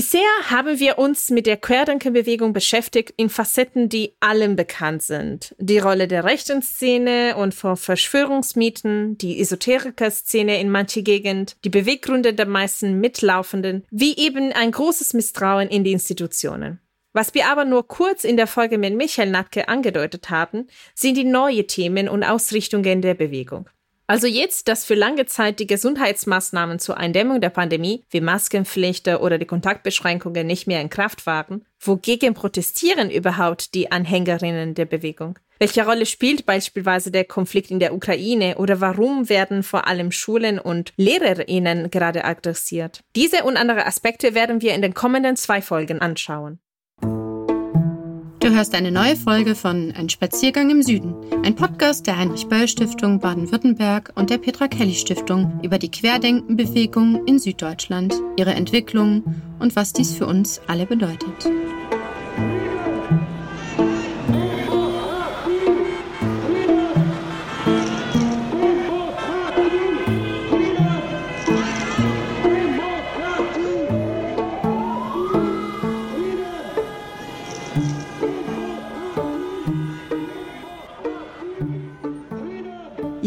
Bisher haben wir uns mit der Querdenkenbewegung beschäftigt in Facetten, die allen bekannt sind. Die Rolle der rechten Szene und von Verschwörungsmieten, die Esoteriker-Szene in manche Gegend, die Beweggründe der meisten Mitlaufenden, wie eben ein großes Misstrauen in die Institutionen. Was wir aber nur kurz in der Folge mit Michael Natke angedeutet haben, sind die neuen Themen und Ausrichtungen der Bewegung. Also jetzt, dass für lange Zeit die Gesundheitsmaßnahmen zur Eindämmung der Pandemie wie Maskenpflicht oder die Kontaktbeschränkungen nicht mehr in Kraft waren, wogegen protestieren überhaupt die Anhängerinnen der Bewegung? Welche Rolle spielt beispielsweise der Konflikt in der Ukraine oder warum werden vor allem Schulen und Lehrerinnen gerade adressiert? Diese und andere Aspekte werden wir in den kommenden zwei Folgen anschauen. Du hörst eine neue Folge von Ein Spaziergang im Süden, ein Podcast der Heinrich-Böll-Stiftung Baden-Württemberg und der Petra Kelly-Stiftung über die Querdenkenbewegung in Süddeutschland, ihre Entwicklung und was dies für uns alle bedeutet.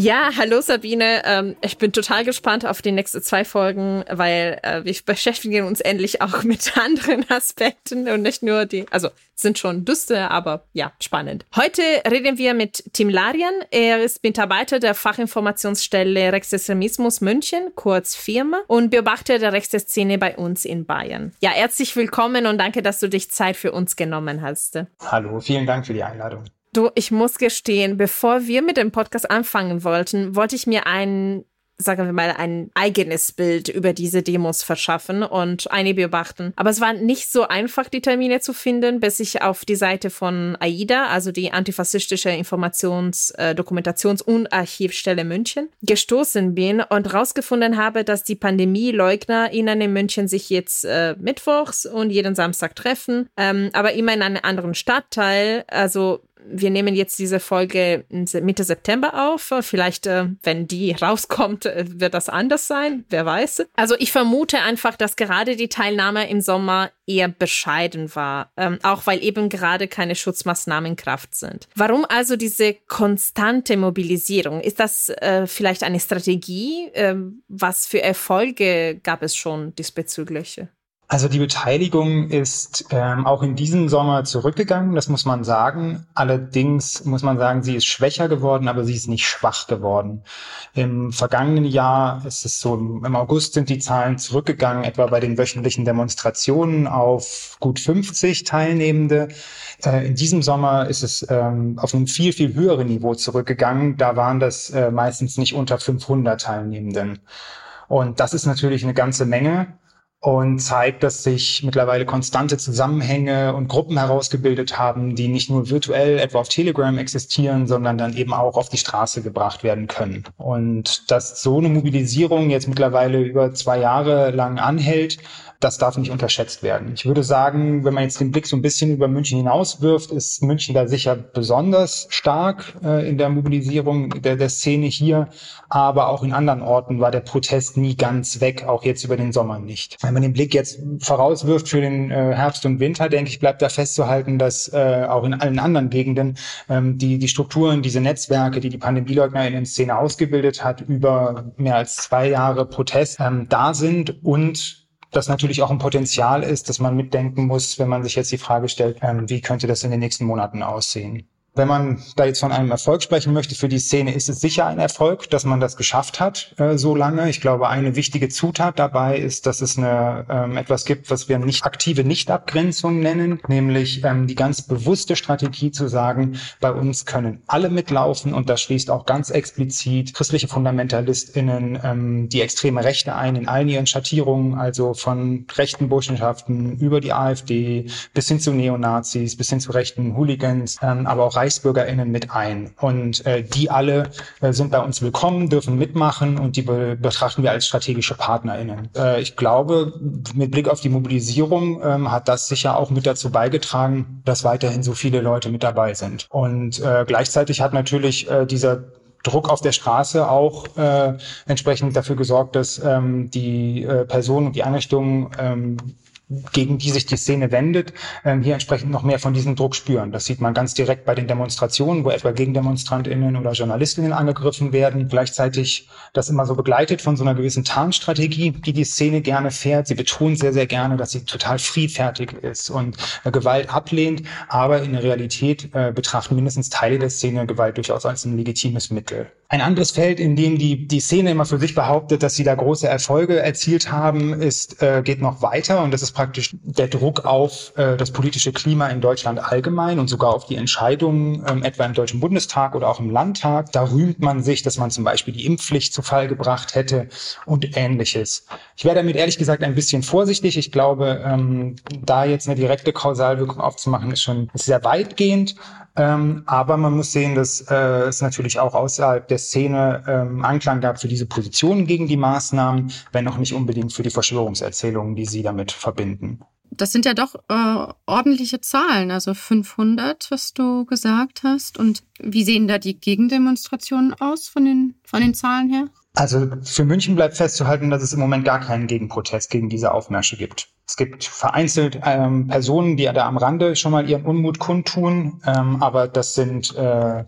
Ja, hallo Sabine. Ähm, ich bin total gespannt auf die nächsten zwei Folgen, weil äh, wir beschäftigen uns endlich auch mit anderen Aspekten und nicht nur die, also sind schon düster, aber ja, spannend. Heute reden wir mit Tim Larian. Er ist Mitarbeiter der Fachinformationsstelle Rechtsextremismus München, kurz Firma, und Beobachter der Rechtsszene bei uns in Bayern. Ja, herzlich willkommen und danke, dass du dich Zeit für uns genommen hast. Hallo, vielen Dank für die Einladung. Du, ich muss gestehen, bevor wir mit dem Podcast anfangen wollten, wollte ich mir ein, sagen wir mal, ein eigenes Bild über diese Demos verschaffen und eine beobachten. Aber es war nicht so einfach, die Termine zu finden, bis ich auf die Seite von AIDA, also die antifaschistische Informations-, äh, Dokumentations- und Archivstelle München, gestoßen bin und rausgefunden habe, dass die PandemieleugnerInnen in München sich jetzt äh, mittwochs und jeden Samstag treffen, ähm, aber immer in einem anderen Stadtteil. Also wir nehmen jetzt diese Folge Mitte September auf. Vielleicht, äh, wenn die rauskommt, äh, wird das anders sein. Wer weiß. Also ich vermute einfach, dass gerade die Teilnahme im Sommer eher bescheiden war, ähm, auch weil eben gerade keine Schutzmaßnahmen in Kraft sind. Warum also diese konstante Mobilisierung? Ist das äh, vielleicht eine Strategie? Ähm, was für Erfolge gab es schon diesbezüglich? Also die Beteiligung ist ähm, auch in diesem Sommer zurückgegangen, das muss man sagen. Allerdings muss man sagen, sie ist schwächer geworden, aber sie ist nicht schwach geworden. Im vergangenen Jahr ist es so, im August sind die Zahlen zurückgegangen, etwa bei den wöchentlichen Demonstrationen auf gut 50 Teilnehmende. Äh, in diesem Sommer ist es ähm, auf einem viel, viel höheren Niveau zurückgegangen. Da waren das äh, meistens nicht unter 500 Teilnehmenden. Und das ist natürlich eine ganze Menge und zeigt, dass sich mittlerweile konstante Zusammenhänge und Gruppen herausgebildet haben, die nicht nur virtuell etwa auf Telegram existieren, sondern dann eben auch auf die Straße gebracht werden können. Und dass so eine Mobilisierung jetzt mittlerweile über zwei Jahre lang anhält, das darf nicht unterschätzt werden. Ich würde sagen, wenn man jetzt den Blick so ein bisschen über München hinaus wirft, ist München da sicher besonders stark äh, in der Mobilisierung der, der Szene hier. Aber auch in anderen Orten war der Protest nie ganz weg, auch jetzt über den Sommer nicht. Wenn man den Blick jetzt vorauswirft für den äh, Herbst und Winter, denke ich, bleibt da festzuhalten, dass äh, auch in allen anderen Gegenden ähm, die, die Strukturen, diese Netzwerke, die die Pandemieleugner in der Szene ausgebildet hat, über mehr als zwei Jahre Protest ähm, da sind und das natürlich auch ein Potenzial ist, dass man mitdenken muss, wenn man sich jetzt die Frage stellt, ähm, wie könnte das in den nächsten Monaten aussehen. Wenn man da jetzt von einem Erfolg sprechen möchte für die Szene, ist es sicher ein Erfolg, dass man das geschafft hat äh, so lange. Ich glaube, eine wichtige Zutat dabei ist, dass es eine, ähm, etwas gibt, was wir nicht aktive Nichtabgrenzung nennen, nämlich ähm, die ganz bewusste Strategie zu sagen, bei uns können alle mitlaufen und das schließt auch ganz explizit christliche FundamentalistInnen, ähm, die extreme Rechte ein in allen ihren Schattierungen, also von rechten Burschenschaften über die AfD bis hin zu Neonazis, bis hin zu rechten Hooligans, ähm, aber auch ReichsbürgerInnen mit ein. Und äh, die alle äh, sind bei uns willkommen, dürfen mitmachen und die be betrachten wir als strategische PartnerInnen. Äh, ich glaube, mit Blick auf die Mobilisierung ähm, hat das sicher auch mit dazu beigetragen, dass weiterhin so viele Leute mit dabei sind. Und äh, gleichzeitig hat natürlich äh, dieser Druck auf der Straße auch äh, entsprechend dafür gesorgt, dass ähm, die äh, Personen und die Einrichtungen ähm, gegen die sich die Szene wendet, ähm, hier entsprechend noch mehr von diesem Druck spüren. Das sieht man ganz direkt bei den Demonstrationen, wo etwa GegendemonstrantInnen oder JournalistInnen angegriffen werden. Gleichzeitig das immer so begleitet von so einer gewissen Tarnstrategie, die die Szene gerne fährt. Sie betont sehr, sehr gerne, dass sie total friedfertig ist und äh, Gewalt ablehnt, aber in der Realität äh, betrachten mindestens Teile der Szene Gewalt durchaus als ein legitimes Mittel. Ein anderes Feld, in dem die, die Szene immer für sich behauptet, dass sie da große Erfolge erzielt haben, ist, äh, geht noch weiter und das ist praktisch der Druck auf äh, das politische Klima in Deutschland allgemein und sogar auf die Entscheidungen, ähm, etwa im Deutschen Bundestag oder auch im Landtag. Da rühmt man sich, dass man zum Beispiel die Impfpflicht zu Fall gebracht hätte und ähnliches. Ich wäre damit ehrlich gesagt ein bisschen vorsichtig. Ich glaube, ähm, da jetzt eine direkte Kausalwirkung aufzumachen, ist schon sehr weitgehend. Ähm, aber man muss sehen, dass äh, es natürlich auch außerhalb der Szene ähm, Anklang gab für diese Positionen gegen die Maßnahmen, wenn auch nicht unbedingt für die Verschwörungserzählungen, die sie damit verbinden. Das sind ja doch äh, ordentliche Zahlen, also 500, was du gesagt hast. Und wie sehen da die Gegendemonstrationen aus von den, von den Zahlen her? Also für München bleibt festzuhalten, dass es im Moment gar keinen Gegenprotest gegen diese Aufmärsche gibt. Es gibt vereinzelt ähm, Personen, die da am Rande schon mal ihren Unmut kundtun, ähm, aber das sind äh,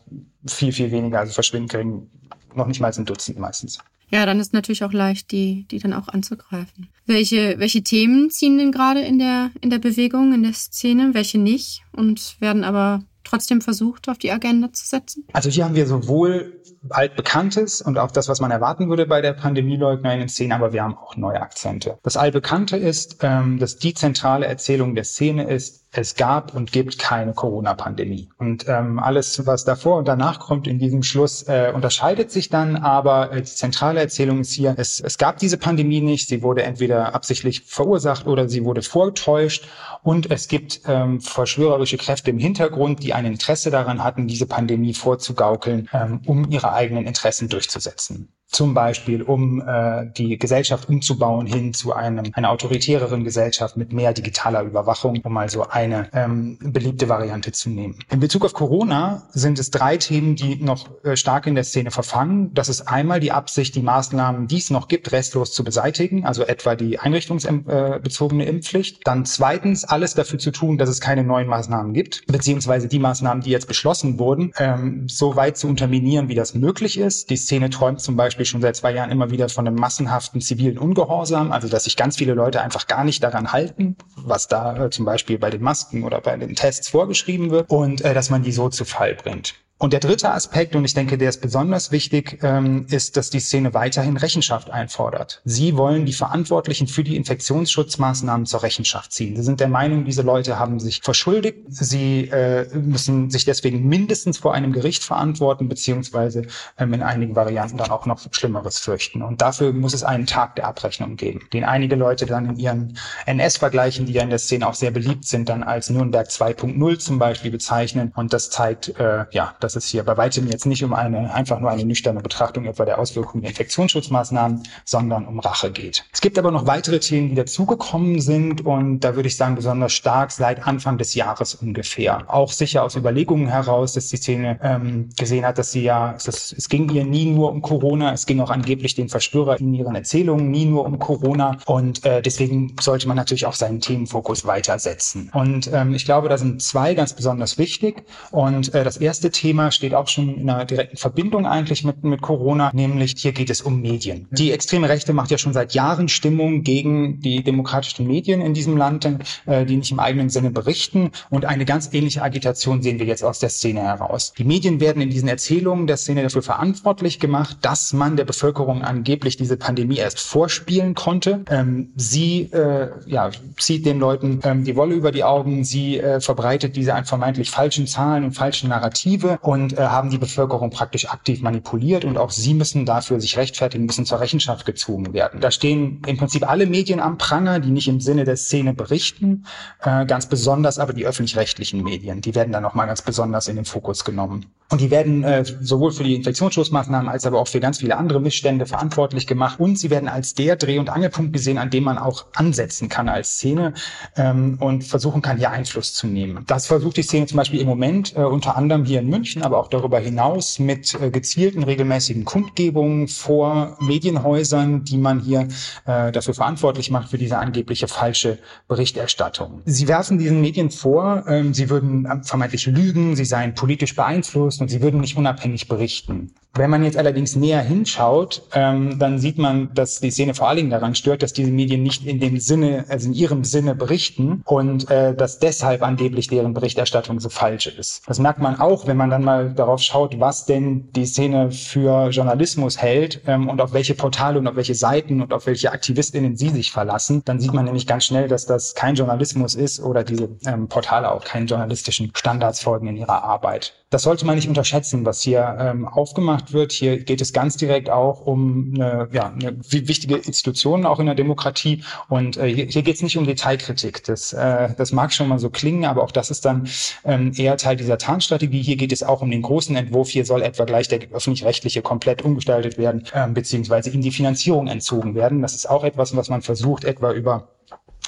viel, viel weniger, also verschwinden noch nicht mal ein Dutzend meistens. Ja, dann ist natürlich auch leicht, die, die dann auch anzugreifen. Welche, welche Themen ziehen denn gerade in der, in der Bewegung, in der Szene, welche nicht und werden aber trotzdem versucht, auf die Agenda zu setzen? Also hier haben wir sowohl altbekanntes und auch das, was man erwarten würde bei der Pandemieleugner-Szene, aber wir haben auch neue Akzente. Das Altbekannte ist, ähm, dass die zentrale Erzählung der Szene ist, es gab und gibt keine Corona-Pandemie. Und ähm, alles, was davor und danach kommt in diesem Schluss, äh, unterscheidet sich dann, aber äh, die zentrale Erzählung ist hier, es, es gab diese Pandemie nicht, sie wurde entweder absichtlich verursacht oder sie wurde vortäuscht und es gibt ähm, verschwörerische Kräfte im Hintergrund, die ein Interesse daran hatten, diese Pandemie vorzugaukeln, ähm, um ihre eigenen Interessen durchzusetzen zum Beispiel um äh, die Gesellschaft umzubauen hin zu einem, einer autoritäreren Gesellschaft mit mehr digitaler Überwachung, um also eine ähm, beliebte Variante zu nehmen. In Bezug auf Corona sind es drei Themen, die noch äh, stark in der Szene verfangen. Das ist einmal die Absicht, die Maßnahmen, die es noch gibt, restlos zu beseitigen, also etwa die einrichtungsbezogene Impfpflicht. Dann zweitens alles dafür zu tun, dass es keine neuen Maßnahmen gibt, beziehungsweise die Maßnahmen, die jetzt beschlossen wurden, ähm, so weit zu unterminieren, wie das möglich ist. Die Szene träumt zum Beispiel Beispiel schon seit zwei Jahren immer wieder von einem massenhaften zivilen Ungehorsam, also dass sich ganz viele Leute einfach gar nicht daran halten, was da äh, zum Beispiel bei den Masken oder bei den Tests vorgeschrieben wird und äh, dass man die so zu Fall bringt. Und der dritte Aspekt, und ich denke, der ist besonders wichtig, ähm, ist, dass die Szene weiterhin Rechenschaft einfordert. Sie wollen die Verantwortlichen für die Infektionsschutzmaßnahmen zur Rechenschaft ziehen. Sie sind der Meinung, diese Leute haben sich verschuldigt. Sie äh, müssen sich deswegen mindestens vor einem Gericht verantworten, beziehungsweise ähm, in einigen Varianten dann auch noch Schlimmeres fürchten. Und dafür muss es einen Tag der Abrechnung geben, den einige Leute dann in ihren NS-Vergleichen, die ja in der Szene auch sehr beliebt sind, dann als Nürnberg 2.0 zum Beispiel bezeichnen. Und das zeigt, äh, ja, dass es hier bei weitem jetzt nicht um eine, einfach nur eine nüchterne Betrachtung etwa der Auswirkungen der Infektionsschutzmaßnahmen, sondern um Rache geht. Es gibt aber noch weitere Themen, die dazugekommen sind und da würde ich sagen besonders stark seit Anfang des Jahres ungefähr. Auch sicher aus Überlegungen heraus, dass die Szene ähm, gesehen hat, dass sie ja, es, es ging ihr nie nur um Corona, es ging auch angeblich den Verschwörer in ihren Erzählungen nie nur um Corona und äh, deswegen sollte man natürlich auch seinen Themenfokus weitersetzen. Und ähm, ich glaube, da sind zwei ganz besonders wichtig und äh, das erste Thema Thema steht auch schon in einer direkten Verbindung eigentlich mit, mit Corona, nämlich hier geht es um Medien. Die extreme Rechte macht ja schon seit Jahren Stimmung gegen die demokratischen Medien in diesem Land, äh, die nicht im eigenen Sinne berichten. Und eine ganz ähnliche Agitation sehen wir jetzt aus der Szene heraus. Die Medien werden in diesen Erzählungen der Szene dafür verantwortlich gemacht, dass man der Bevölkerung angeblich diese Pandemie erst vorspielen konnte. Ähm, sie äh, ja, zieht den Leuten ähm, die Wolle über die Augen, sie äh, verbreitet diese vermeintlich falschen Zahlen und falschen Narrative und äh, haben die Bevölkerung praktisch aktiv manipuliert und auch sie müssen dafür sich rechtfertigen, müssen zur Rechenschaft gezogen werden. Da stehen im Prinzip alle Medien am Pranger, die nicht im Sinne der Szene berichten, äh, ganz besonders aber die öffentlich-rechtlichen Medien, die werden dann nochmal ganz besonders in den Fokus genommen. Und die werden äh, sowohl für die Infektionsschutzmaßnahmen als aber auch für ganz viele andere Missstände verantwortlich gemacht und sie werden als der Dreh- und Angelpunkt gesehen, an dem man auch ansetzen kann als Szene ähm, und versuchen kann, hier Einfluss zu nehmen. Das versucht die Szene zum Beispiel im Moment äh, unter anderem hier in München München, aber auch darüber hinaus mit äh, gezielten regelmäßigen Kundgebungen vor Medienhäusern, die man hier äh, dafür verantwortlich macht für diese angebliche falsche Berichterstattung. Sie werfen diesen Medien vor, ähm, sie würden vermeintlich lügen, sie seien politisch beeinflusst und sie würden nicht unabhängig berichten. Wenn man jetzt allerdings näher hinschaut, ähm, dann sieht man, dass die Szene vor allen Dingen daran stört, dass diese Medien nicht in dem Sinne, also in ihrem Sinne berichten und äh, dass deshalb angeblich deren Berichterstattung so falsch ist. Das merkt man auch, wenn man dann mal darauf schaut, was denn die Szene für Journalismus hält ähm, und auf welche Portale und auf welche Seiten und auf welche AktivistInnen sie sich verlassen. Dann sieht man nämlich ganz schnell, dass das kein Journalismus ist oder diese ähm, Portale auch keinen journalistischen Standards folgen in ihrer Arbeit. Das sollte man nicht unterschätzen, was hier ähm, aufgemacht wird. Hier geht es ganz direkt auch um eine, ja, eine wichtige Institution auch in der Demokratie. Und äh, hier, geht es nicht um Detailkritik. Das, äh, das mag schon mal so klingen, aber auch das ist dann ähm, eher Teil dieser Tarnstrategie. Hier geht es auch um den großen Entwurf. Hier soll etwa gleich der öffentlich-rechtliche komplett umgestaltet werden, ähm, beziehungsweise ihm die Finanzierung entzogen werden. Das ist auch etwas, was man versucht, etwa über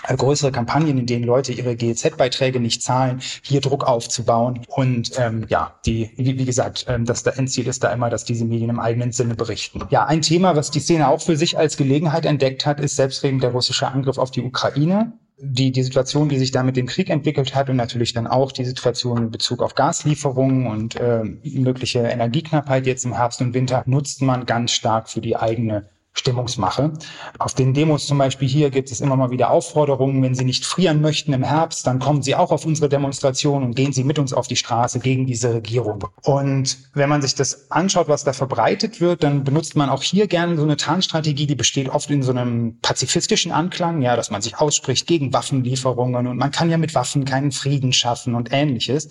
größere Kampagnen, in denen Leute ihre GEZ-Beiträge nicht zahlen, hier Druck aufzubauen. Und ähm, ja, die, wie, wie gesagt, ähm, das der Endziel ist da immer, dass diese Medien im eigenen Sinne berichten. Ja, ein Thema, was die Szene auch für sich als Gelegenheit entdeckt hat, ist selbstredend der russische Angriff auf die Ukraine. Die, die Situation, die sich da mit dem Krieg entwickelt hat und natürlich dann auch die Situation in Bezug auf Gaslieferungen und äh, mögliche Energieknappheit jetzt im Herbst und Winter, nutzt man ganz stark für die eigene Stimmungsmache. Auf den Demos zum Beispiel hier gibt es immer mal wieder Aufforderungen, wenn Sie nicht frieren möchten im Herbst, dann kommen Sie auch auf unsere Demonstration und gehen Sie mit uns auf die Straße gegen diese Regierung. Und wenn man sich das anschaut, was da verbreitet wird, dann benutzt man auch hier gerne so eine Tarnstrategie, die besteht oft in so einem pazifistischen Anklang, ja, dass man sich ausspricht gegen Waffenlieferungen und man kann ja mit Waffen keinen Frieden schaffen und ähnliches.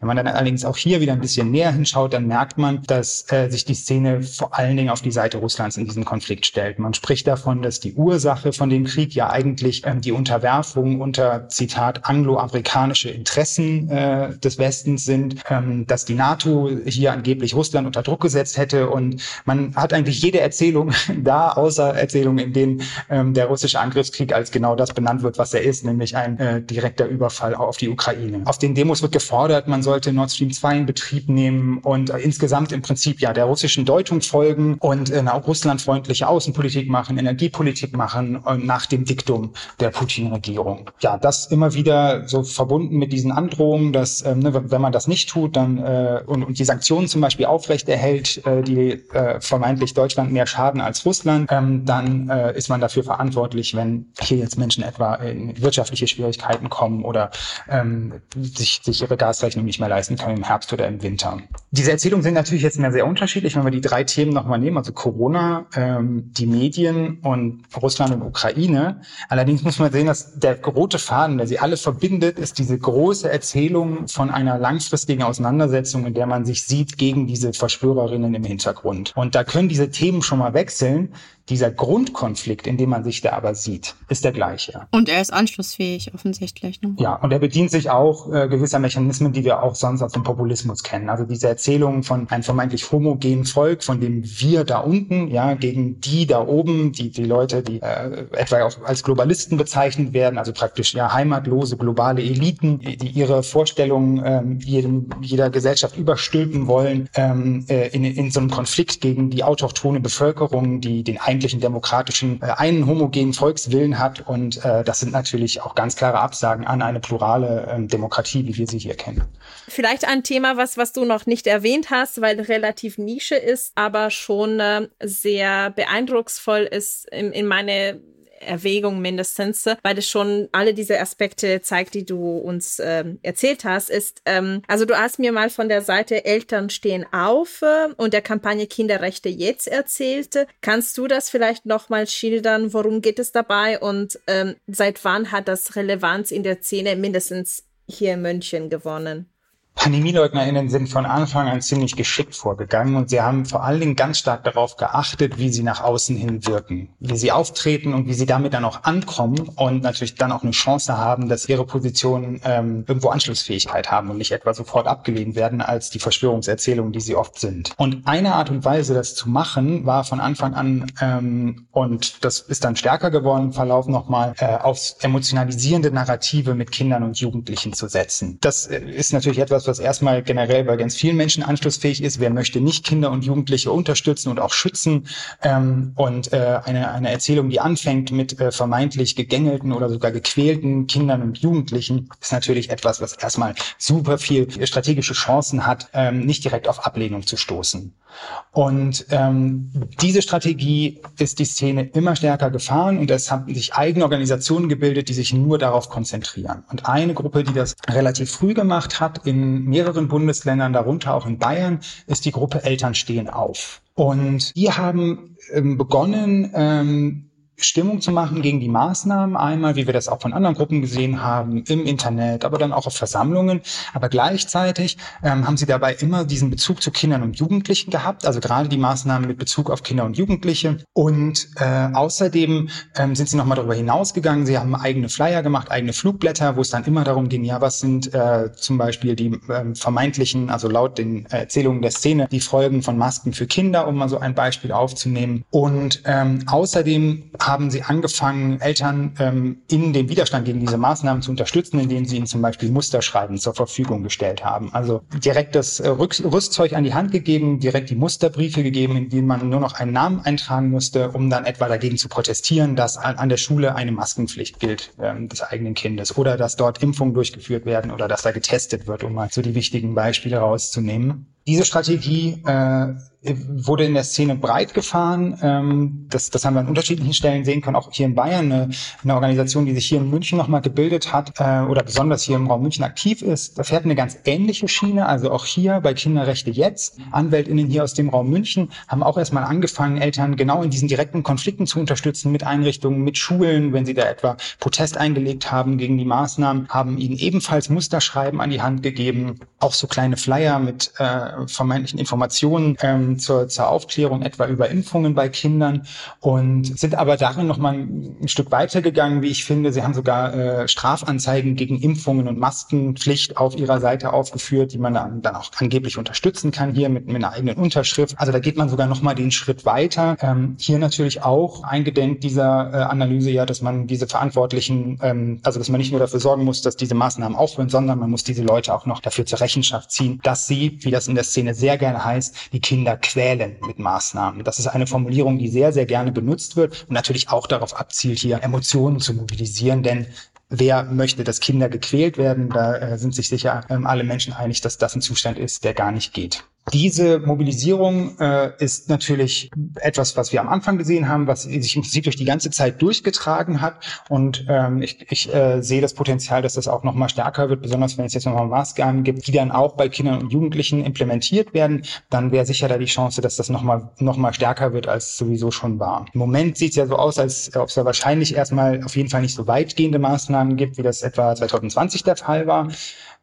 Wenn man dann allerdings auch hier wieder ein bisschen näher hinschaut, dann merkt man, dass äh, sich die Szene vor allen Dingen auf die Seite Russlands in diesem Konflikt Konflikt stellt. Man spricht davon, dass die Ursache von dem Krieg ja eigentlich ähm, die Unterwerfung unter, Zitat, angloamerikanische Interessen äh, des Westens sind, ähm, dass die NATO hier angeblich Russland unter Druck gesetzt hätte. Und man hat eigentlich jede Erzählung da, außer Erzählungen, in denen ähm, der russische Angriffskrieg als genau das benannt wird, was er ist, nämlich ein äh, direkter Überfall auf die Ukraine. Auf den Demos wird gefordert, man sollte Nord Stream 2 in Betrieb nehmen und äh, insgesamt im Prinzip ja der russischen Deutung folgen und äh, auch russlandfreundliche Außenpolitik machen, Energiepolitik machen und nach dem Diktum der Putin-Regierung. Ja, das immer wieder so verbunden mit diesen Androhungen, dass ähm, ne, wenn man das nicht tut, dann äh, und, und die Sanktionen zum Beispiel aufrechterhält, äh, die äh, vermeintlich Deutschland mehr schaden als Russland, ähm, dann äh, ist man dafür verantwortlich, wenn hier jetzt Menschen etwa in wirtschaftliche Schwierigkeiten kommen oder ähm, sich, sich ihre Gasrechnung nicht mehr leisten können im Herbst oder im Winter. Diese Erzählungen sind natürlich jetzt mehr sehr unterschiedlich, wenn wir die drei Themen nochmal nehmen, also Corona, ähm, die Medien und Russland und Ukraine. Allerdings muss man sehen, dass der rote Faden, der sie alle verbindet, ist diese große Erzählung von einer langfristigen Auseinandersetzung, in der man sich sieht gegen diese Verschwörerinnen im Hintergrund. Und da können diese Themen schon mal wechseln. Dieser Grundkonflikt, in dem man sich da aber sieht, ist der gleiche. Und er ist anschlussfähig, offensichtlich. Ne? Ja, und er bedient sich auch äh, gewisser Mechanismen, die wir auch sonst aus dem Populismus kennen. Also diese Erzählung von einem vermeintlich homogenen Volk, von dem wir da unten, ja, gegen die da oben, die, die Leute, die äh, etwa auch als Globalisten bezeichnet werden, also praktisch ja heimatlose globale Eliten, die, ihre Vorstellungen ähm, jedem, jeder Gesellschaft überstülpen wollen, ähm, äh, in, in so einem Konflikt gegen die autochtone Bevölkerung, die den eigentlichen demokratischen, äh, einen homogenen Volkswillen hat. Und äh, das sind natürlich auch ganz klare Absagen an eine plurale äh, Demokratie, wie wir sie hier kennen. Vielleicht ein Thema, was, was du noch nicht erwähnt hast, weil relativ Nische ist, aber schon äh, sehr beeindrucksvoll ist in, in meine Erwägung mindestens, weil es schon alle diese Aspekte zeigt, die du uns ähm, erzählt hast, ist, ähm, also du hast mir mal von der Seite Eltern stehen auf äh, und der Kampagne Kinderrechte jetzt erzählt. Kannst du das vielleicht nochmal schildern? Worum geht es dabei und ähm, seit wann hat das Relevanz in der Szene mindestens hier in München gewonnen? PandemieleugnerInnen sind von Anfang an ziemlich geschickt vorgegangen und sie haben vor allen Dingen ganz stark darauf geachtet, wie sie nach außen hin wirken, wie sie auftreten und wie sie damit dann auch ankommen und natürlich dann auch eine Chance haben, dass ihre Positionen ähm, irgendwo Anschlussfähigkeit haben und nicht etwa sofort abgelehnt werden als die Verschwörungserzählungen, die sie oft sind. Und eine Art und Weise, das zu machen, war von Anfang an, ähm, und das ist dann stärker geworden im Verlauf nochmal, äh, aufs emotionalisierende Narrative mit Kindern und Jugendlichen zu setzen. Das äh, ist natürlich etwas, etwas, was erstmal generell bei ganz vielen Menschen anschlussfähig ist. Wer möchte nicht Kinder und Jugendliche unterstützen und auch schützen? Ähm, und äh, eine, eine Erzählung, die anfängt mit äh, vermeintlich gegängelten oder sogar gequälten Kindern und Jugendlichen, ist natürlich etwas, was erstmal super viel strategische Chancen hat, ähm, nicht direkt auf Ablehnung zu stoßen. Und ähm, diese Strategie ist die Szene immer stärker gefahren und es haben sich eigene Organisationen gebildet, die sich nur darauf konzentrieren. Und eine Gruppe, die das relativ früh gemacht hat, in mehreren Bundesländern, darunter auch in Bayern, ist die Gruppe Eltern stehen auf. Und die haben ähm, begonnen, ähm, Stimmung zu machen gegen die Maßnahmen. Einmal, wie wir das auch von anderen Gruppen gesehen haben, im Internet, aber dann auch auf Versammlungen. Aber gleichzeitig ähm, haben sie dabei immer diesen Bezug zu Kindern und Jugendlichen gehabt, also gerade die Maßnahmen mit Bezug auf Kinder und Jugendliche. Und äh, außerdem ähm, sind sie nochmal darüber hinausgegangen. Sie haben eigene Flyer gemacht, eigene Flugblätter, wo es dann immer darum ging, ja, was sind äh, zum Beispiel die äh, vermeintlichen, also laut den Erzählungen der Szene, die Folgen von Masken für Kinder, um mal so ein Beispiel aufzunehmen. Und ähm, außerdem sie angefangen, Eltern ähm, in dem Widerstand gegen diese Maßnahmen zu unterstützen, indem sie ihnen zum Beispiel Musterschreiben zur Verfügung gestellt haben. Also direkt das äh, Rüstzeug an die Hand gegeben, direkt die Musterbriefe gegeben, in denen man nur noch einen Namen eintragen musste, um dann etwa dagegen zu protestieren, dass an, an der Schule eine Maskenpflicht gilt ähm, des eigenen Kindes oder dass dort Impfungen durchgeführt werden oder dass da getestet wird, um mal so die wichtigen Beispiele rauszunehmen. Diese Strategie äh, wurde in der Szene breit gefahren. Ähm, das, das haben wir an unterschiedlichen Stellen sehen können, auch hier in Bayern, eine, eine Organisation, die sich hier in München nochmal gebildet hat äh, oder besonders hier im Raum München aktiv ist. Da fährt eine ganz ähnliche Schiene, also auch hier bei Kinderrechte jetzt. AnwältInnen hier aus dem Raum München haben auch erstmal angefangen, Eltern genau in diesen direkten Konflikten zu unterstützen mit Einrichtungen, mit Schulen, wenn sie da etwa Protest eingelegt haben gegen die Maßnahmen, haben ihnen ebenfalls Musterschreiben an die Hand gegeben, auch so kleine Flyer mit äh, vermeintlichen Informationen ähm, zur, zur Aufklärung etwa über Impfungen bei Kindern und sind aber darin noch mal ein Stück weiter gegangen, wie ich finde. Sie haben sogar äh, Strafanzeigen gegen Impfungen und Maskenpflicht auf ihrer Seite aufgeführt, die man dann, dann auch angeblich unterstützen kann hier mit, mit einer eigenen Unterschrift. Also da geht man sogar noch mal den Schritt weiter. Ähm, hier natürlich auch eingedenk dieser äh, Analyse ja, dass man diese Verantwortlichen, ähm, also dass man nicht nur dafür sorgen muss, dass diese Maßnahmen aufhören, sondern man muss diese Leute auch noch dafür zur Rechenschaft ziehen, dass sie, wie das in der Szene sehr gerne heißt, die Kinder quälen mit Maßnahmen. Das ist eine Formulierung, die sehr, sehr gerne benutzt wird und natürlich auch darauf abzielt, hier Emotionen zu mobilisieren, denn Wer möchte, dass Kinder gequält werden? Da äh, sind sich sicher ähm, alle Menschen einig, dass das ein Zustand ist, der gar nicht geht. Diese Mobilisierung äh, ist natürlich etwas, was wir am Anfang gesehen haben, was sich im Prinzip durch die ganze Zeit durchgetragen hat. Und ähm, ich, ich äh, sehe das Potenzial, dass das auch noch mal stärker wird, besonders wenn es jetzt nochmal Maßgaben gibt, die dann auch bei Kindern und Jugendlichen implementiert werden. Dann wäre sicher da die Chance, dass das nochmal noch mal stärker wird, als es sowieso schon war. Im Moment sieht es ja so aus, als ob es da wahrscheinlich erstmal auf jeden Fall nicht so weitgehende Maßnahmen gibt, wie das etwa 2020 der Fall war.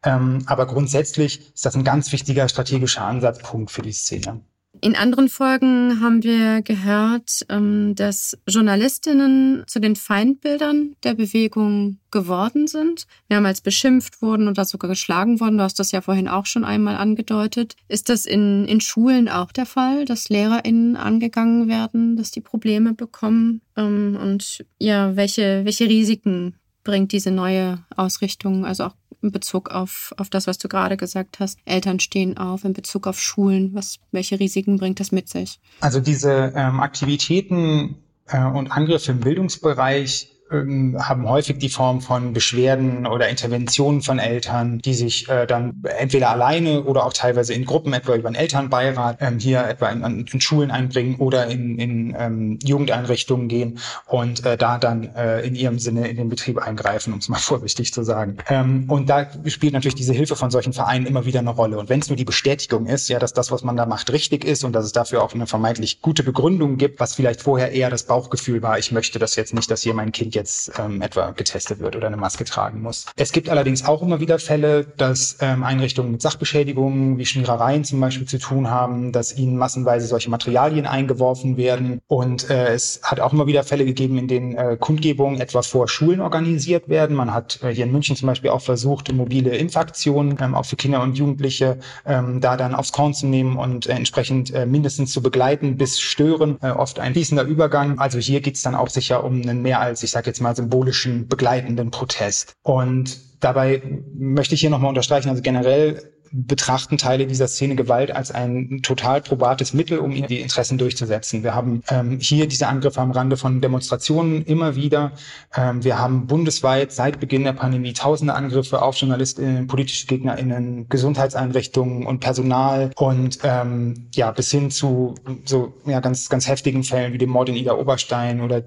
Ähm, aber grundsätzlich ist das ein ganz wichtiger strategischer Ansatzpunkt für die Szene. In anderen Folgen haben wir gehört, ähm, dass Journalistinnen zu den Feindbildern der Bewegung geworden sind, mehrmals beschimpft wurden oder sogar geschlagen wurden. Du hast das ja vorhin auch schon einmal angedeutet. Ist das in, in Schulen auch der Fall, dass LehrerInnen angegangen werden, dass die Probleme bekommen? Ähm, und ja, welche, welche Risiken bringt diese neue Ausrichtung, also auch in Bezug auf, auf das, was du gerade gesagt hast. Eltern stehen auf, in Bezug auf Schulen. Was, welche Risiken bringt das mit sich? Also diese ähm, Aktivitäten äh, und Angriffe im Bildungsbereich haben häufig die Form von Beschwerden oder Interventionen von Eltern, die sich äh, dann entweder alleine oder auch teilweise in Gruppen, etwa über einen Elternbeirat, ähm, hier etwa in, in, Schulen einbringen oder in, in ähm, Jugendeinrichtungen gehen und äh, da dann äh, in ihrem Sinne in den Betrieb eingreifen, um es mal vorsichtig zu sagen. Ähm, und da spielt natürlich diese Hilfe von solchen Vereinen immer wieder eine Rolle. Und wenn es nur die Bestätigung ist, ja, dass das, was man da macht, richtig ist und dass es dafür auch eine vermeintlich gute Begründung gibt, was vielleicht vorher eher das Bauchgefühl war, ich möchte das jetzt nicht, dass hier mein Kind jetzt ähm, etwa getestet wird oder eine Maske tragen muss. Es gibt allerdings auch immer wieder Fälle, dass ähm, Einrichtungen mit Sachbeschädigungen wie Schmierereien zum Beispiel zu tun haben, dass ihnen massenweise solche Materialien eingeworfen werden. Und äh, es hat auch immer wieder Fälle gegeben, in denen äh, Kundgebungen etwa vor Schulen organisiert werden. Man hat äh, hier in München zum Beispiel auch versucht, mobile Impfaktionen ähm, auch für Kinder und Jugendliche ähm, da dann aufs Korn zu nehmen und äh, entsprechend äh, mindestens zu begleiten bis stören. Äh, oft ein fließender Übergang. Also hier geht es dann auch sicher um einen mehr als, ich sage jetzt mal, symbolischen begleitenden Protest. Und dabei möchte ich hier nochmal unterstreichen, also generell betrachten Teile dieser Szene Gewalt als ein total probates Mittel, um die Interessen durchzusetzen. Wir haben ähm, hier diese Angriffe am Rande von Demonstrationen immer wieder. Ähm, wir haben bundesweit seit Beginn der Pandemie tausende Angriffe auf JournalistInnen, politische GegnerInnen, Gesundheitseinrichtungen und Personal und ähm, ja, bis hin zu so ja, ganz, ganz heftigen Fällen wie dem Mord in Ida Oberstein oder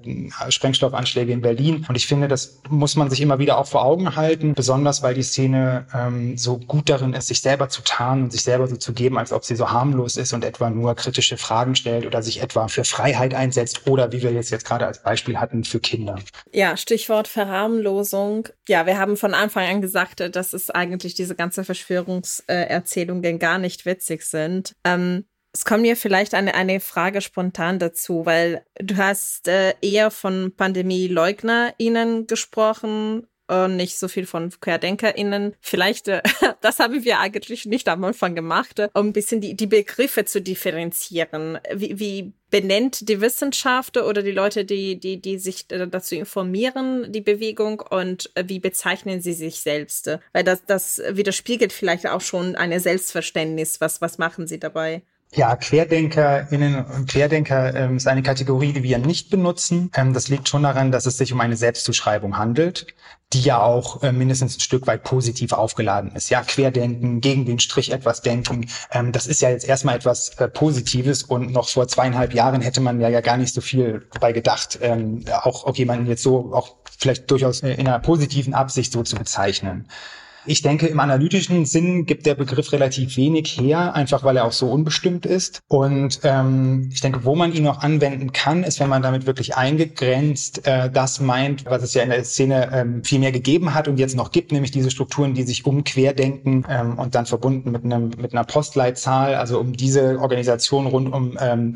Sprengstoffanschläge in Berlin. Und ich finde, das muss man sich immer wieder auch vor Augen halten, besonders weil die Szene ähm, so gut darin ist, sich selber zu tarnen und sich selber so zu geben, als ob sie so harmlos ist und etwa nur kritische Fragen stellt oder sich etwa für Freiheit einsetzt oder wie wir jetzt, jetzt gerade als Beispiel hatten, für Kinder. Ja, Stichwort Verharmlosung. Ja, wir haben von Anfang an gesagt, dass es eigentlich diese ganze Verschwörungserzählungen gar nicht witzig sind. Ähm, es kommt mir vielleicht eine, eine Frage spontan dazu, weil du hast äh, eher von PandemieleugnerInnen gesprochen und nicht so viel von QuerdenkerInnen. Vielleicht, äh, das haben wir eigentlich nicht am Anfang gemacht, äh, um ein bisschen die, die Begriffe zu differenzieren. Wie, wie benennt die Wissenschaft oder die Leute, die, die, die sich äh, dazu informieren, die Bewegung und äh, wie bezeichnen sie sich selbst? Weil das, das widerspiegelt vielleicht auch schon eine Selbstverständnis. Was, was machen sie dabei? Ja, QuerdenkerInnen und Querdenker ähm, ist eine Kategorie, die wir nicht benutzen. Ähm, das liegt schon daran, dass es sich um eine Selbstzuschreibung handelt, die ja auch äh, mindestens ein Stück weit positiv aufgeladen ist. Ja, Querdenken, gegen den Strich etwas denken, ähm, das ist ja jetzt erstmal etwas äh, Positives und noch vor zweieinhalb Jahren hätte man ja, gar nicht so viel dabei gedacht, ähm, auch, auch jemanden jetzt so auch vielleicht durchaus äh, in einer positiven Absicht so zu bezeichnen. Ich denke, im analytischen Sinn gibt der Begriff relativ wenig her, einfach weil er auch so unbestimmt ist. Und ähm, ich denke, wo man ihn noch anwenden kann, ist, wenn man damit wirklich eingegrenzt äh, das meint, was es ja in der Szene ähm, viel mehr gegeben hat und jetzt noch gibt, nämlich diese Strukturen, die sich umquerdenken ähm, und dann verbunden mit einem mit einer Postleitzahl, also um diese Organisation rund um ähm,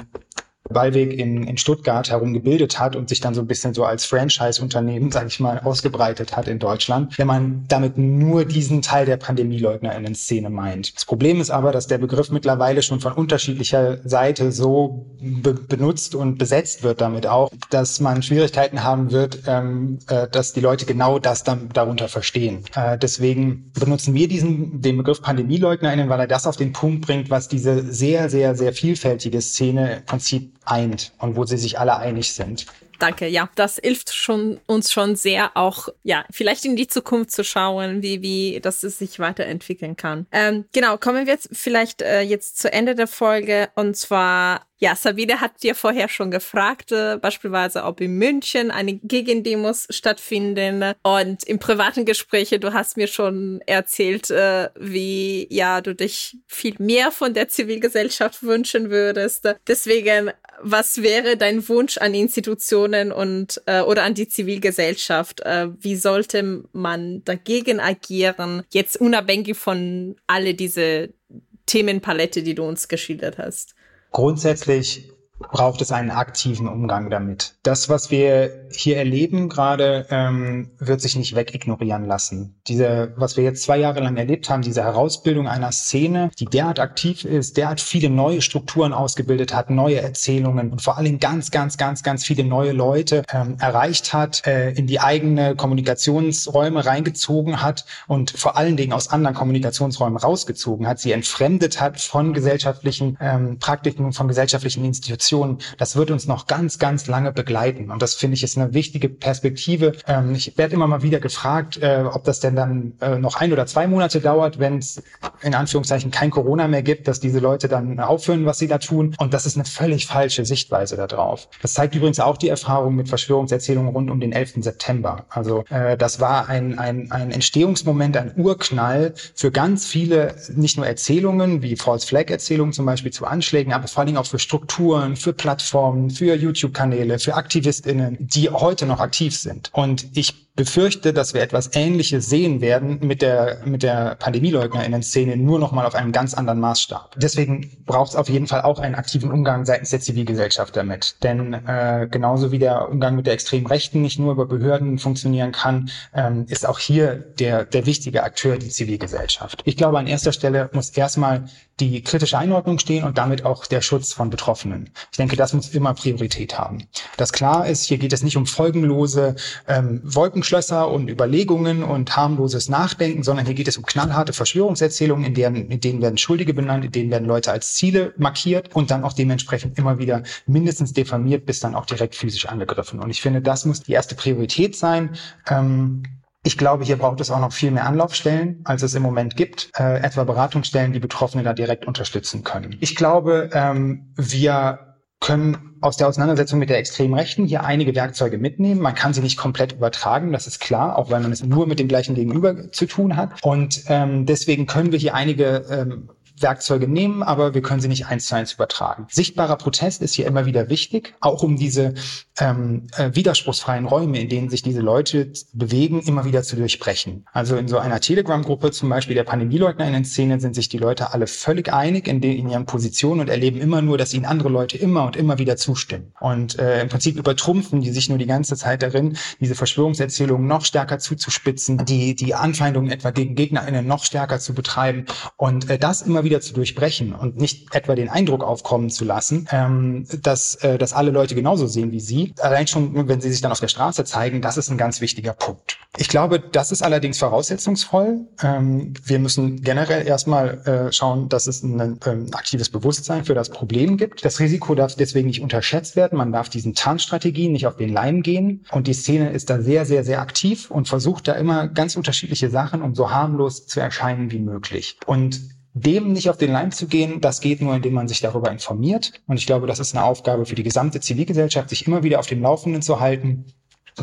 Ballweg in, in Stuttgart herum gebildet hat und sich dann so ein bisschen so als Franchise-Unternehmen, sage ich mal, ausgebreitet hat in Deutschland, wenn man damit nur diesen Teil der Pandemieleugner-Szene meint. Das Problem ist aber, dass der Begriff mittlerweile schon von unterschiedlicher Seite so be benutzt und besetzt wird damit auch, dass man Schwierigkeiten haben wird, ähm, äh, dass die Leute genau das dann darunter verstehen. Äh, deswegen benutzen wir diesen den Begriff PandemieleugnerInnen, weil er das auf den Punkt bringt, was diese sehr, sehr, sehr vielfältige Szene im Prinzip eint und wo sie sich alle einig sind. Danke, ja, das hilft schon uns schon sehr, auch ja vielleicht in die Zukunft zu schauen, wie wie das sich weiterentwickeln kann. Ähm, genau, kommen wir jetzt vielleicht äh, jetzt zu Ende der Folge und zwar ja, Sabine hat dir vorher schon gefragt, äh, beispielsweise, ob in München eine Gegendemos stattfinden. Und im privaten Gespräche, du hast mir schon erzählt, äh, wie ja du dich viel mehr von der Zivilgesellschaft wünschen würdest. Deswegen, was wäre dein Wunsch an Institutionen und äh, oder an die Zivilgesellschaft? Äh, wie sollte man dagegen agieren? Jetzt unabhängig von alle diese Themenpalette, die du uns geschildert hast. Grundsätzlich braucht es einen aktiven Umgang damit. Das, was wir hier erleben gerade, ähm, wird sich nicht wegignorieren lassen. Diese, was wir jetzt zwei Jahre lang erlebt haben, diese Herausbildung einer Szene, die derart aktiv ist, derart viele neue Strukturen ausgebildet hat, neue Erzählungen und vor allem ganz, ganz, ganz, ganz viele neue Leute ähm, erreicht hat, äh, in die eigene Kommunikationsräume reingezogen hat und vor allen Dingen aus anderen Kommunikationsräumen rausgezogen hat, sie entfremdet hat von gesellschaftlichen ähm, Praktiken und von gesellschaftlichen Institutionen Generation, das wird uns noch ganz, ganz lange begleiten. Und das finde ich ist eine wichtige Perspektive. Ähm, ich werde immer mal wieder gefragt, äh, ob das denn dann äh, noch ein oder zwei Monate dauert, wenn es in Anführungszeichen kein Corona mehr gibt, dass diese Leute dann aufhören, was sie da tun. Und das ist eine völlig falsche Sichtweise darauf. Das zeigt übrigens auch die Erfahrung mit Verschwörungserzählungen rund um den 11. September. Also äh, das war ein, ein, ein Entstehungsmoment, ein Urknall für ganz viele, nicht nur Erzählungen, wie False Flag Erzählungen zum Beispiel zu Anschlägen, aber vor allen Dingen auch für Strukturen, für Plattformen, für YouTube-Kanäle, für AktivistInnen, die heute noch aktiv sind. Und ich befürchte, dass wir etwas Ähnliches sehen werden mit der, mit der Pandemieleugner-Szene, nur noch mal auf einem ganz anderen Maßstab. Deswegen braucht es auf jeden Fall auch einen aktiven Umgang seitens der Zivilgesellschaft damit. Denn äh, genauso wie der Umgang mit der extremen Rechten nicht nur über Behörden funktionieren kann, ähm, ist auch hier der, der wichtige Akteur die Zivilgesellschaft. Ich glaube, an erster Stelle muss erstmal die kritische Einordnung stehen und damit auch der Schutz von Betroffenen. Ich denke, das muss immer Priorität haben. Das klar ist, hier geht es nicht um folgenlose ähm, Wolken Luftschlösser und Überlegungen und harmloses Nachdenken, sondern hier geht es um knallharte Verschwörungserzählungen, in denen, in denen werden Schuldige benannt, in denen werden Leute als Ziele markiert und dann auch dementsprechend immer wieder mindestens diffamiert, bis dann auch direkt physisch angegriffen. Und ich finde, das muss die erste Priorität sein. Ähm, ich glaube, hier braucht es auch noch viel mehr Anlaufstellen, als es im Moment gibt, äh, etwa Beratungsstellen, die Betroffene da direkt unterstützen können. Ich glaube, ähm, wir können aus der Auseinandersetzung mit der extremen Rechten hier einige Werkzeuge mitnehmen. Man kann sie nicht komplett übertragen, das ist klar, auch weil man es nur mit dem gleichen Gegenüber zu tun hat. Und ähm, deswegen können wir hier einige ähm, Werkzeuge nehmen, aber wir können sie nicht eins zu eins übertragen. Sichtbarer Protest ist hier immer wieder wichtig, auch um diese ähm, äh, widerspruchsfreien Räume, in denen sich diese Leute bewegen, immer wieder zu durchbrechen. Also in so einer Telegram-Gruppe, zum Beispiel der Pandemieleugner in Szene, sind sich die Leute alle völlig einig in, den, in ihren Positionen und erleben immer nur, dass ihnen andere Leute immer und immer wieder zustimmen. Und äh, im Prinzip übertrumpfen die sich nur die ganze Zeit darin, diese Verschwörungserzählungen noch stärker zuzuspitzen, die, die Anfeindungen etwa gegen GegnerInnen noch stärker zu betreiben und äh, das immer wieder wieder zu durchbrechen und nicht etwa den Eindruck aufkommen zu lassen, ähm, dass, äh, dass alle Leute genauso sehen wie sie. Allein schon, wenn sie sich dann auf der Straße zeigen, das ist ein ganz wichtiger Punkt. Ich glaube, das ist allerdings voraussetzungsvoll. Ähm, wir müssen generell erstmal äh, schauen, dass es ein ähm, aktives Bewusstsein für das Problem gibt. Das Risiko darf deswegen nicht unterschätzt werden. Man darf diesen Tarnstrategien nicht auf den Leim gehen. Und die Szene ist da sehr, sehr, sehr aktiv und versucht da immer ganz unterschiedliche Sachen, um so harmlos zu erscheinen wie möglich. Und dem nicht auf den Leim zu gehen, das geht nur, indem man sich darüber informiert. Und ich glaube, das ist eine Aufgabe für die gesamte Zivilgesellschaft, sich immer wieder auf dem Laufenden zu halten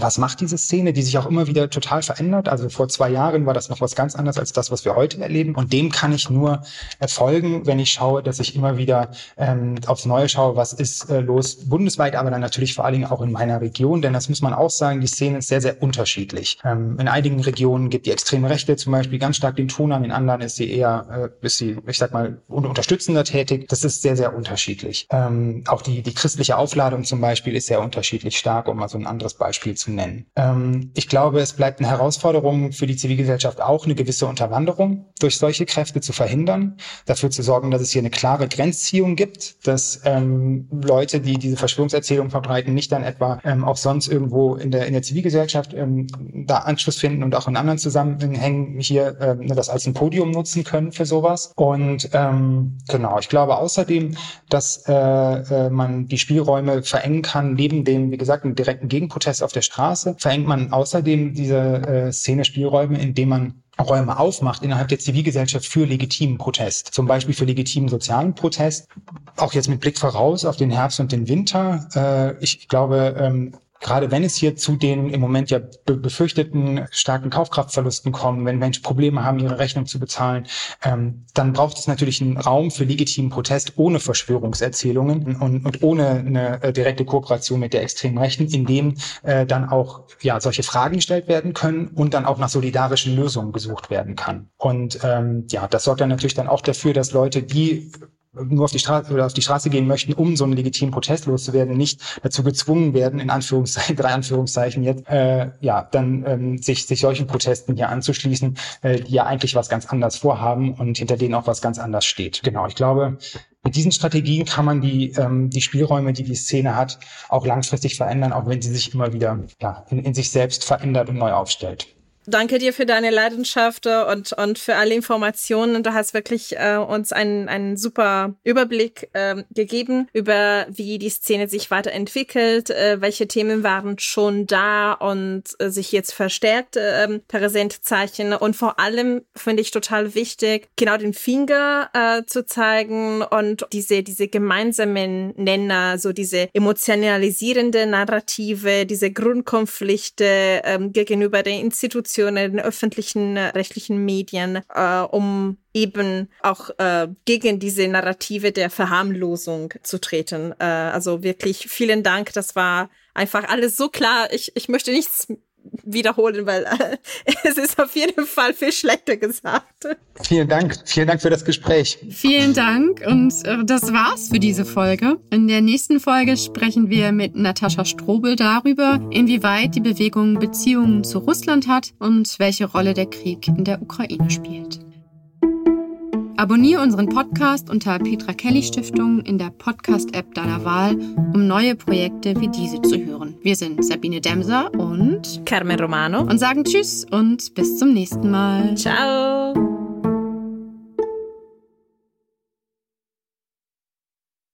was macht diese Szene, die sich auch immer wieder total verändert. Also vor zwei Jahren war das noch was ganz anderes als das, was wir heute erleben. Und dem kann ich nur erfolgen, wenn ich schaue, dass ich immer wieder ähm, aufs Neue schaue, was ist äh, los bundesweit, aber dann natürlich vor allen Dingen auch in meiner Region. Denn das muss man auch sagen, die Szene ist sehr, sehr unterschiedlich. Ähm, in einigen Regionen gibt die extreme Rechte zum Beispiel ganz stark den Ton an, in anderen ist sie eher, äh, ist sie, ich sag mal, unterstützender tätig. Das ist sehr, sehr unterschiedlich. Ähm, auch die, die christliche Aufladung zum Beispiel ist sehr unterschiedlich stark, um mal so ein anderes Beispiel zu zu nennen. Ähm, ich glaube, es bleibt eine Herausforderung für die Zivilgesellschaft auch, eine gewisse Unterwanderung durch solche Kräfte zu verhindern, dafür zu sorgen, dass es hier eine klare Grenzziehung gibt, dass ähm, Leute, die diese Verschwörungserzählung verbreiten, nicht dann etwa ähm, auch sonst irgendwo in der, in der Zivilgesellschaft ähm, da Anschluss finden und auch in anderen Zusammenhängen hier ähm, das als ein Podium nutzen können für sowas. Und ähm, genau, ich glaube außerdem, dass äh, äh, man die Spielräume verengen kann, neben dem, wie gesagt, einen direkten Gegenprotest auf der Straße Straße, verengt man außerdem diese äh, Szene Spielräume, indem man Räume aufmacht innerhalb der Zivilgesellschaft für legitimen Protest. Zum Beispiel für legitimen sozialen Protest. Auch jetzt mit Blick voraus auf den Herbst und den Winter. Äh, ich glaube, ähm, gerade wenn es hier zu den im Moment ja befürchteten starken Kaufkraftverlusten kommen, wenn Menschen Probleme haben, ihre Rechnung zu bezahlen, ähm, dann braucht es natürlich einen Raum für legitimen Protest ohne Verschwörungserzählungen und, und ohne eine äh, direkte Kooperation mit der extremen Rechten, in dem äh, dann auch ja solche Fragen gestellt werden können und dann auch nach solidarischen Lösungen gesucht werden kann. Und ähm, ja, das sorgt dann natürlich dann auch dafür, dass Leute, die nur auf die Straße oder auf die Straße gehen möchten, um so einen legitimen Protest loszuwerden, nicht dazu gezwungen werden, in Anführungszeichen, drei Anführungszeichen jetzt, äh, ja, dann ähm, sich, sich solchen Protesten hier anzuschließen, äh, die ja eigentlich was ganz anderes vorhaben und hinter denen auch was ganz anders steht. Genau, ich glaube, mit diesen Strategien kann man die, ähm, die Spielräume, die die Szene hat, auch langfristig verändern, auch wenn sie sich immer wieder ja, in, in sich selbst verändert und neu aufstellt. Danke dir für deine Leidenschaft äh, und, und für alle Informationen. Du hast wirklich äh, uns einen, einen super Überblick äh, gegeben über, wie die Szene sich weiterentwickelt, äh, welche Themen waren schon da und äh, sich jetzt verstärkt äh, präsent zeichnen. Und vor allem finde ich total wichtig, genau den Finger äh, zu zeigen und diese, diese gemeinsamen Nenner, so diese emotionalisierende Narrative, diese Grundkonflikte äh, gegenüber der Institution Institutionen, den öffentlichen äh, rechtlichen Medien, äh, um eben auch äh, gegen diese Narrative der Verharmlosung zu treten. Äh, also wirklich vielen Dank. Das war einfach alles so klar. Ich, ich möchte nichts wiederholen, weil äh, es ist auf jeden Fall viel schlechter gesagt. Vielen Dank. Vielen Dank für das Gespräch. Vielen Dank und äh, das war's für diese Folge. In der nächsten Folge sprechen wir mit Natascha Strobel darüber, inwieweit die Bewegung Beziehungen zu Russland hat und welche Rolle der Krieg in der Ukraine spielt. Abonniere unseren Podcast unter Petra Kelly Stiftung in der Podcast-App deiner Wahl, um neue Projekte wie diese zu hören. Wir sind Sabine Demser und Carmen Romano und sagen Tschüss und bis zum nächsten Mal. Ciao.